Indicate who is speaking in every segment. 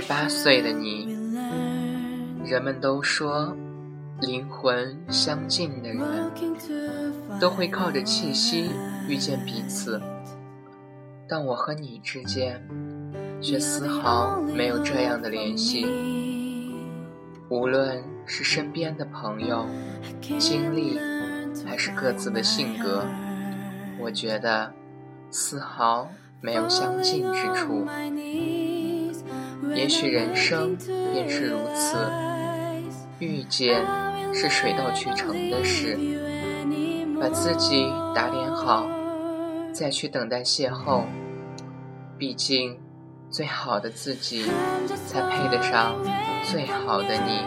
Speaker 1: 十八岁的你，人们都说，灵魂相近的人都会靠着气息遇见彼此，但我和你之间却丝毫没有这样的联系。无论是身边的朋友、经历，还是各自的性格，我觉得丝毫没有相近之处。也许人生便是如此，遇见是水到渠成的事。把自己打点好，再去等待邂逅。毕竟，最好的自己才配得上最好的你。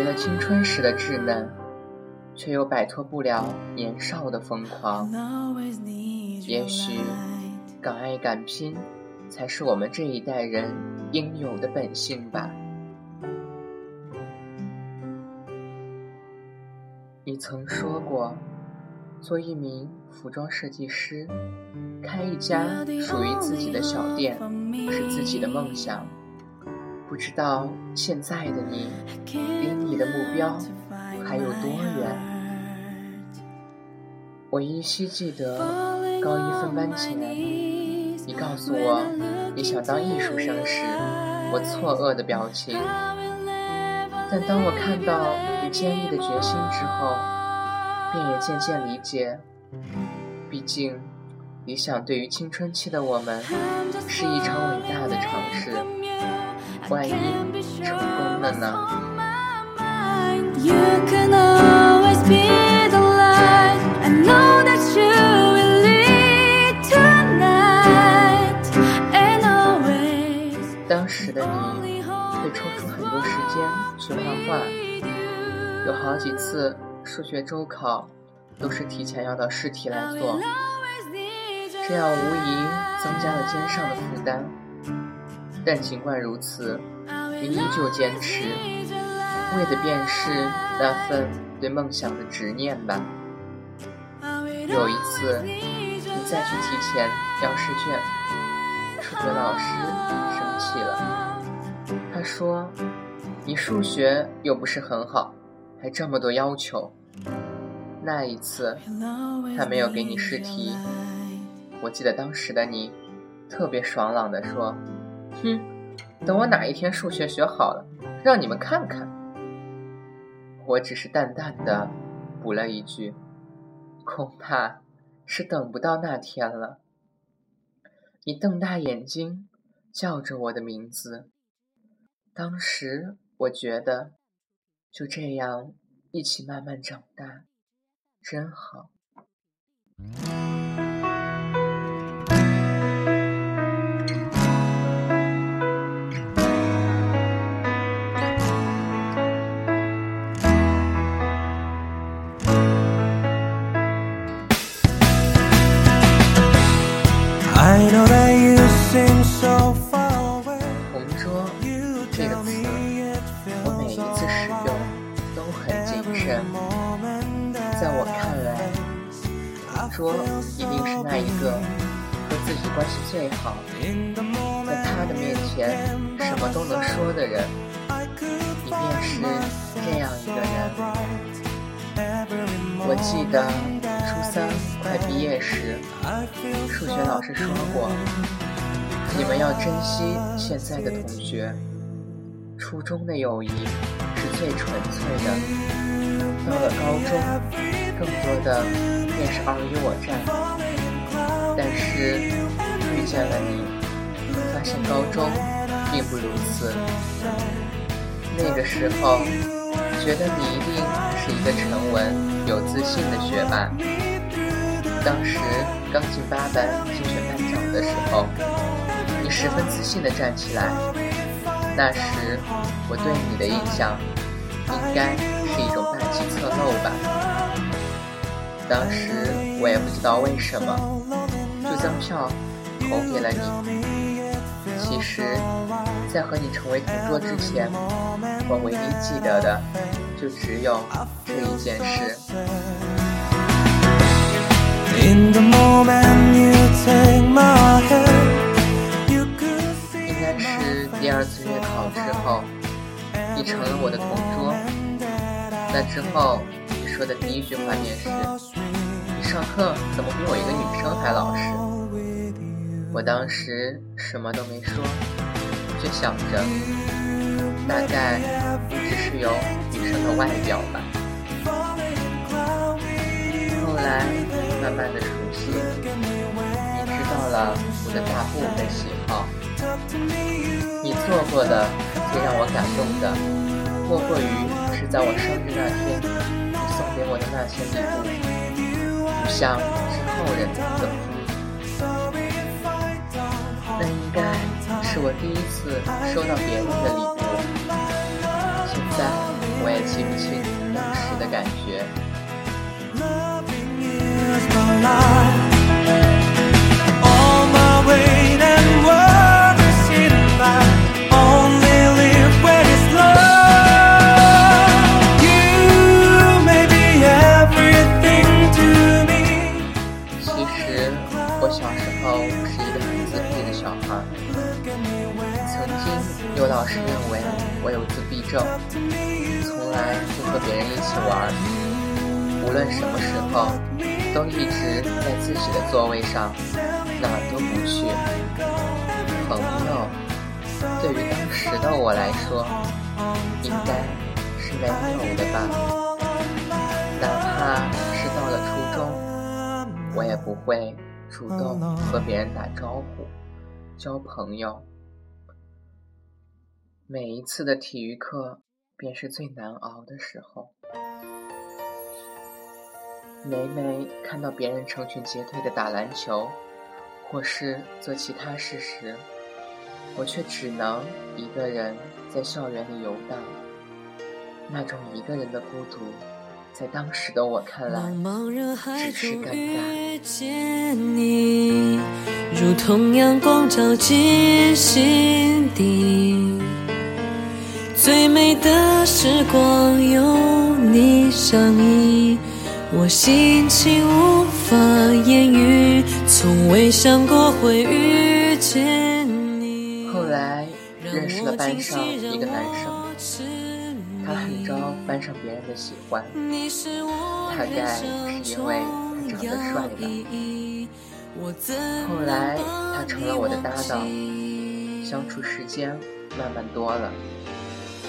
Speaker 1: 告别了青春时的稚嫩，却又摆脱不了年少的疯狂。也许，敢爱敢拼，才是我们这一代人应有的本性吧。你曾说过，做一名服装设计师，开一家属于自己的小店，是自己的梦想。不知道现在的你，离你的目标还有多远？我依稀记得高一分班前，你告诉我你想当艺术生时，我错愕的表情。但当我看到你坚毅的决心之后，便也渐渐理解。毕竟，理想对于青春期的我们，是一场伟大的尝试。万一成功了呢？当时的你会抽出很多时间去画画，有好几次数学周考都是提前要到试题来做，这样无疑增加了肩上的负担。但尽管如此，你依旧坚持，为的便是那份对梦想的执念吧。有一次，你再去提前要试卷，数学老师生气了，他说：“你数学又不是很好，还这么多要求。”那一次，他没有给你试题。我记得当时的你，特别爽朗地说。哼，等我哪一天数学学好了，让你们看看。我只是淡淡的补了一句，恐怕是等不到那天了。你瞪大眼睛叫着我的名字，当时我觉得，就这样一起慢慢长大，真好。说一定是那一个和自己关系最好，在他的面前什么都能说的人。你便是这样一个人。我记得初三快毕业时，数学老师说过。你们要珍惜现在的同学，初中的友谊是最纯粹的。到了高中，更多的便是尔虞我诈。但是遇见了你，发现高中并不如此。那个时候，觉得你一定是一个沉稳、有自信的学霸。当时刚进八班竞选班长的时候。你十分自信地站起来。那时我对你的印象，应该是一种霸气侧漏吧。当时我也不知道为什么，就将票投给了你。其实，在和你成为同桌之前，我唯一记得的就只有这一件事。应该是第二次月考之后，你成了我的同桌。那之后，你说的第一句话便是：“你上课怎么比我一个女生还老实？”我当时什么都没说，就想着，大概只是有女生的外表吧。后来慢慢的熟悉，你知道了我的大部分喜好。你做过的最让我感动的，莫过于是在我生日那天，你送给我的那些礼物，像是后人的。是我第一次收到别人的礼物，现在我也记不清当时的感觉。症，从来不和别人一起玩，无论什么时候都一直在自己的座位上，哪都不去。朋友，对于当时的我来说，应该是没有的吧。哪怕是到了初中，我也不会主动和别人打招呼、交朋友。每一次的体育课，便是最难熬的时候。每每看到别人成群结队的打篮球，或是做其他事时，我却只能一个人在校园里游荡。那种一个人的孤独，在当时的我看来，只是尴
Speaker 2: 尬。最美的时光有你相依，我心情无法言喻，从未想过会遇见你。
Speaker 1: 后来认识了班上一个男生，他很招班上别人的喜欢，大概是因为他长得帅吧。后来他成了我的搭档，相处时间慢慢多了。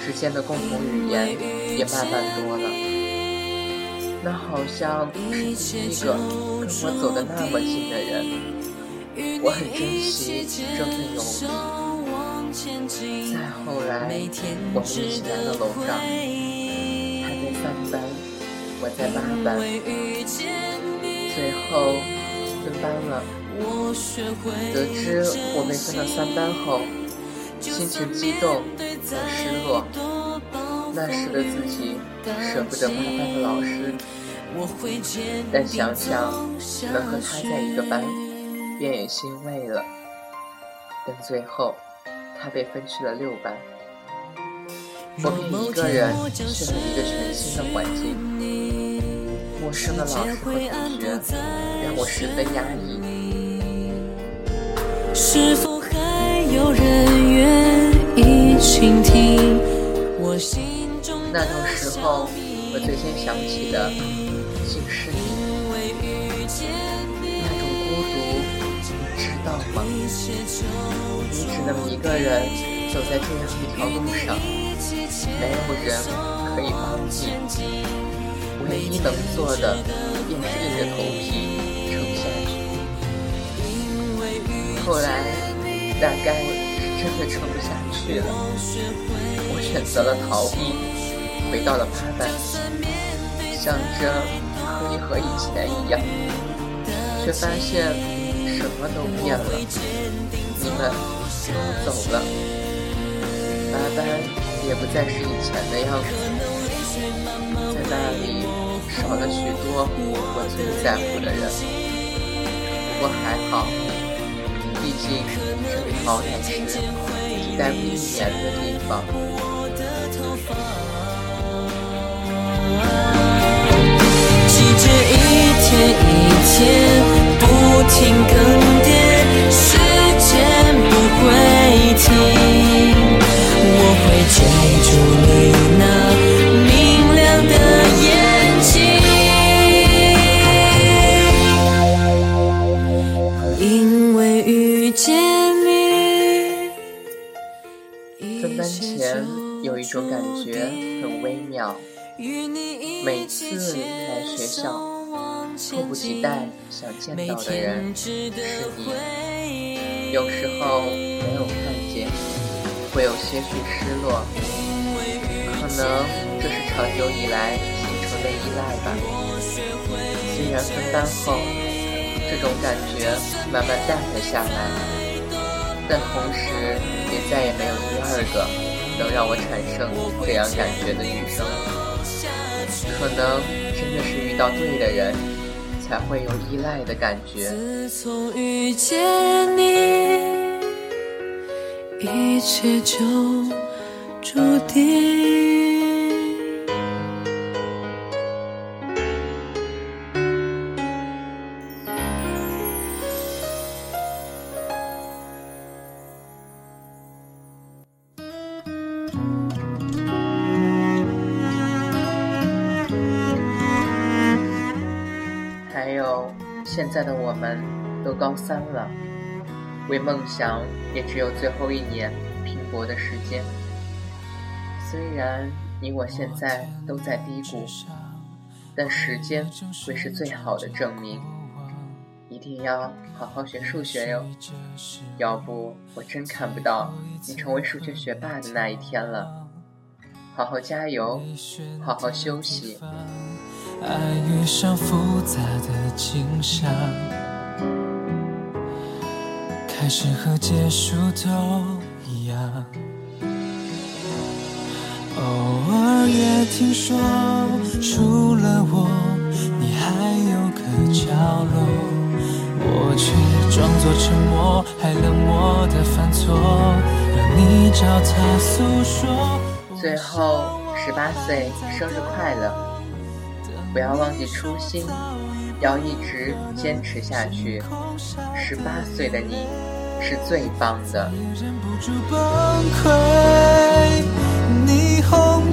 Speaker 1: 之间的共同语言也慢慢多了，那好像是第一个跟我走的那么近的人，我很珍惜这份友谊。再后来，我们一起来了楼上，他在三班，我在八班，最后分班了。得知我被分到三班后。心情激动和失落，那时的自己舍不得八班的老师，但想想能和他在一个班，便也欣慰了。但最后，他被分去了六班，我便一个人去了一个全新的环境，陌生的老师和同学让我十分压抑。
Speaker 2: 是否还有人愿？倾听我心
Speaker 1: 那种时候，我最先想起的竟是你。那种孤独，你知道吗？你只能一个人走在这样一条路上，没有人可以帮你。唯一能做的，便是硬着头皮撑下去。后来，大概。真的撑不下去了，我选择了逃避，回到了八班，想着可以和以前一样，却发现什么都变了。你们都走了，八班也不再是以前的样子，在那里少了许多我最在乎的人。不过还好。毕竟这里好歹是待不一年的地方。
Speaker 2: 记着一天一天不停
Speaker 1: 分班前有一种感觉很微妙。每次来学校，迫不及待想见到的人是你。有时候没有看见，会有些许失落。可能这是长久以来形成的依赖吧。虽然分班后，这种感觉慢慢淡了下来，但同时也再也没有第二个能让我产生这样感觉的女生。可能真的是遇到对的人，才会有依赖的感觉。
Speaker 2: 自从遇见你，一切就注定。
Speaker 1: 还有现在的我们都高三了，为梦想也只有最后一年拼搏的时间。虽然你我现在都在低谷，但时间会是最好的证明。一定要好好学数学哟，要不我真看不到你成为数学学霸的那一天了。好好加油，好好休息。
Speaker 2: 爱遇上复杂的景象，开始和结束都一样。偶尔也听说，除了我，你还有个角落，我却装作沉默，还冷漠的犯错，让你找他诉说。
Speaker 1: 最后，十八岁生日快乐！不要忘记初心，要一直坚持下去。十八岁的你是最棒的。霓虹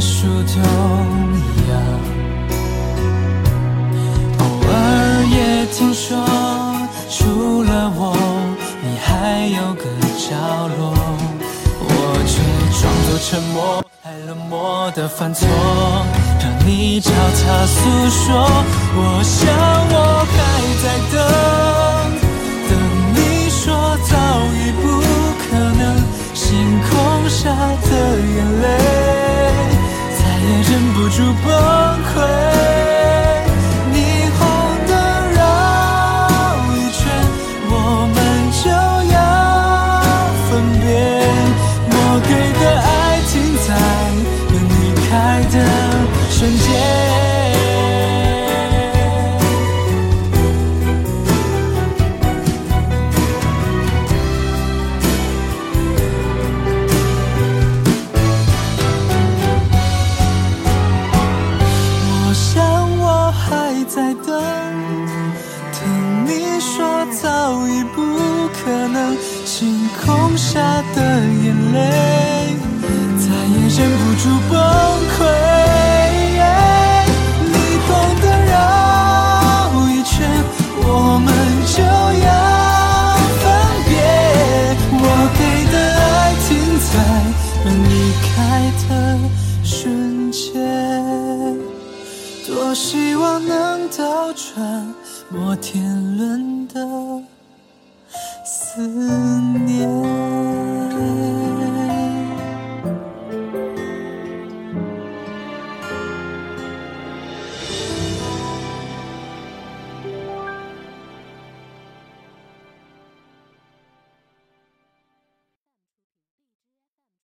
Speaker 1: 树都一样偶尔也听说除了我你还有个角落我却装作沉默还冷漠的犯错让你找他诉说。我想我还在等等你说早已不可能星空下的眼泪。爱的瞬间
Speaker 2: 多希望能倒转摩天轮的思念。